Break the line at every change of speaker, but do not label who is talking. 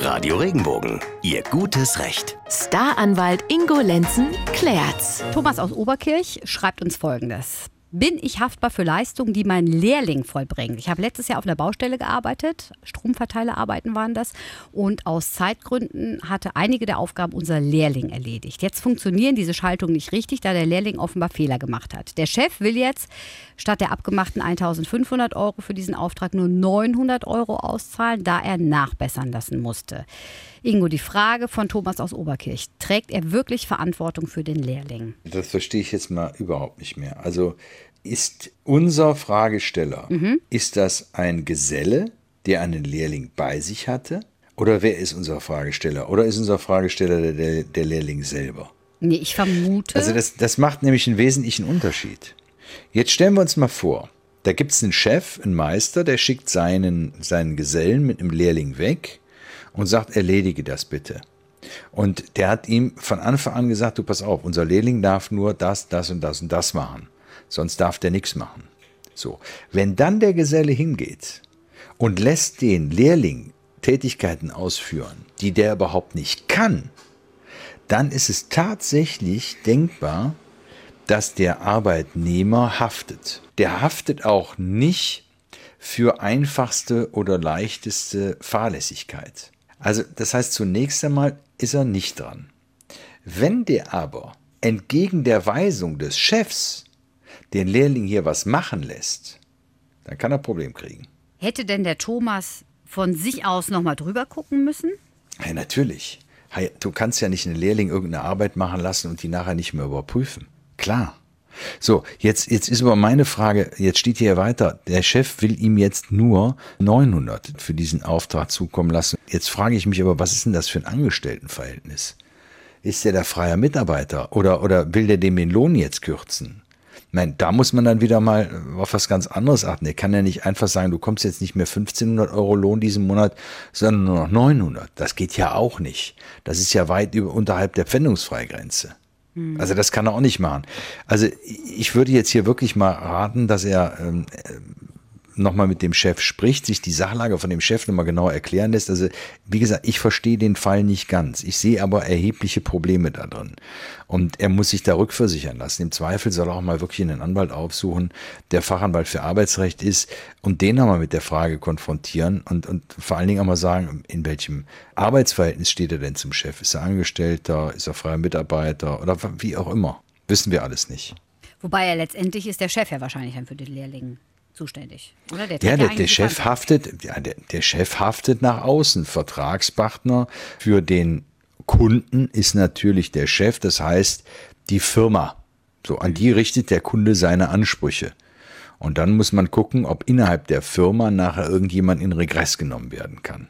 Radio Regenbogen, Ihr gutes Recht.
Staranwalt Ingo Lenzen klärt's.
Thomas aus Oberkirch schreibt uns folgendes. Bin ich haftbar für Leistungen, die mein Lehrling vollbringt? Ich habe letztes Jahr auf einer Baustelle gearbeitet, Stromverteilerarbeiten waren das, und aus Zeitgründen hatte einige der Aufgaben unser Lehrling erledigt. Jetzt funktionieren diese Schaltungen nicht richtig, da der Lehrling offenbar Fehler gemacht hat. Der Chef will jetzt statt der abgemachten 1500 Euro für diesen Auftrag nur 900 Euro auszahlen, da er nachbessern lassen musste. Ingo, die Frage von Thomas aus Oberkirch. Trägt er wirklich Verantwortung für den Lehrling?
Das verstehe ich jetzt mal überhaupt nicht mehr. Also ist unser Fragesteller, mhm. ist das ein Geselle, der einen Lehrling bei sich hatte? Oder wer ist unser Fragesteller? Oder ist unser Fragesteller der, der Lehrling selber?
Nee, ich vermute.
Also das, das macht nämlich einen wesentlichen Unterschied. Jetzt stellen wir uns mal vor, da gibt es einen Chef, einen Meister, der schickt seinen, seinen Gesellen mit einem Lehrling weg und sagt, erledige das bitte. Und der hat ihm von Anfang an gesagt, du pass auf, unser Lehrling darf nur das, das und das und das machen. Sonst darf der nichts machen. So. Wenn dann der Geselle hingeht und lässt den Lehrling Tätigkeiten ausführen, die der überhaupt nicht kann, dann ist es tatsächlich denkbar, dass der Arbeitnehmer haftet. Der haftet auch nicht für einfachste oder leichteste Fahrlässigkeit. Also das heißt, zunächst einmal ist er nicht dran. Wenn der aber entgegen der Weisung des Chefs den Lehrling hier was machen lässt, dann kann er Problem kriegen.
Hätte denn der Thomas von sich aus nochmal drüber gucken müssen?
Ja, natürlich. Du kannst ja nicht einen Lehrling irgendeine Arbeit machen lassen und die nachher nicht mehr überprüfen. Klar. So, jetzt, jetzt ist aber meine Frage, jetzt steht hier weiter, der Chef will ihm jetzt nur 900 für diesen Auftrag zukommen lassen. Jetzt frage ich mich aber, was ist denn das für ein Angestelltenverhältnis? Ist der der freier Mitarbeiter oder, oder will der dem den Lohn jetzt kürzen? Nein, da muss man dann wieder mal auf was ganz anderes achten. Er kann ja nicht einfach sagen, du kommst jetzt nicht mehr 1500 Euro Lohn diesen Monat, sondern nur noch 900. Das geht ja auch nicht. Das ist ja weit über, unterhalb der Pfändungsfreigrenze. Hm. Also das kann er auch nicht machen. Also ich würde jetzt hier wirklich mal raten, dass er ähm, nochmal mit dem Chef spricht, sich die Sachlage von dem Chef nochmal genau erklären lässt. Also, wie gesagt, ich verstehe den Fall nicht ganz. Ich sehe aber erhebliche Probleme da drin. Und er muss sich da rückversichern lassen. Im Zweifel soll er auch mal wirklich einen Anwalt aufsuchen, der Fachanwalt für Arbeitsrecht ist und den nochmal mit der Frage konfrontieren und, und vor allen Dingen auch mal sagen, in welchem Arbeitsverhältnis steht er denn zum Chef? Ist er Angestellter? Ist er freier Mitarbeiter? Oder wie auch immer. Wissen wir alles nicht.
Wobei er letztendlich ist der Chef ja wahrscheinlich dann für den Lehrling zuständig,
oder? Der ja, der, der Chef haftet, ja, der, der Chef haftet nach außen. Vertragspartner für den Kunden ist natürlich der Chef, das heißt die Firma. So, an die richtet der Kunde seine Ansprüche. Und dann muss man gucken, ob innerhalb der Firma nachher irgendjemand in Regress genommen werden kann.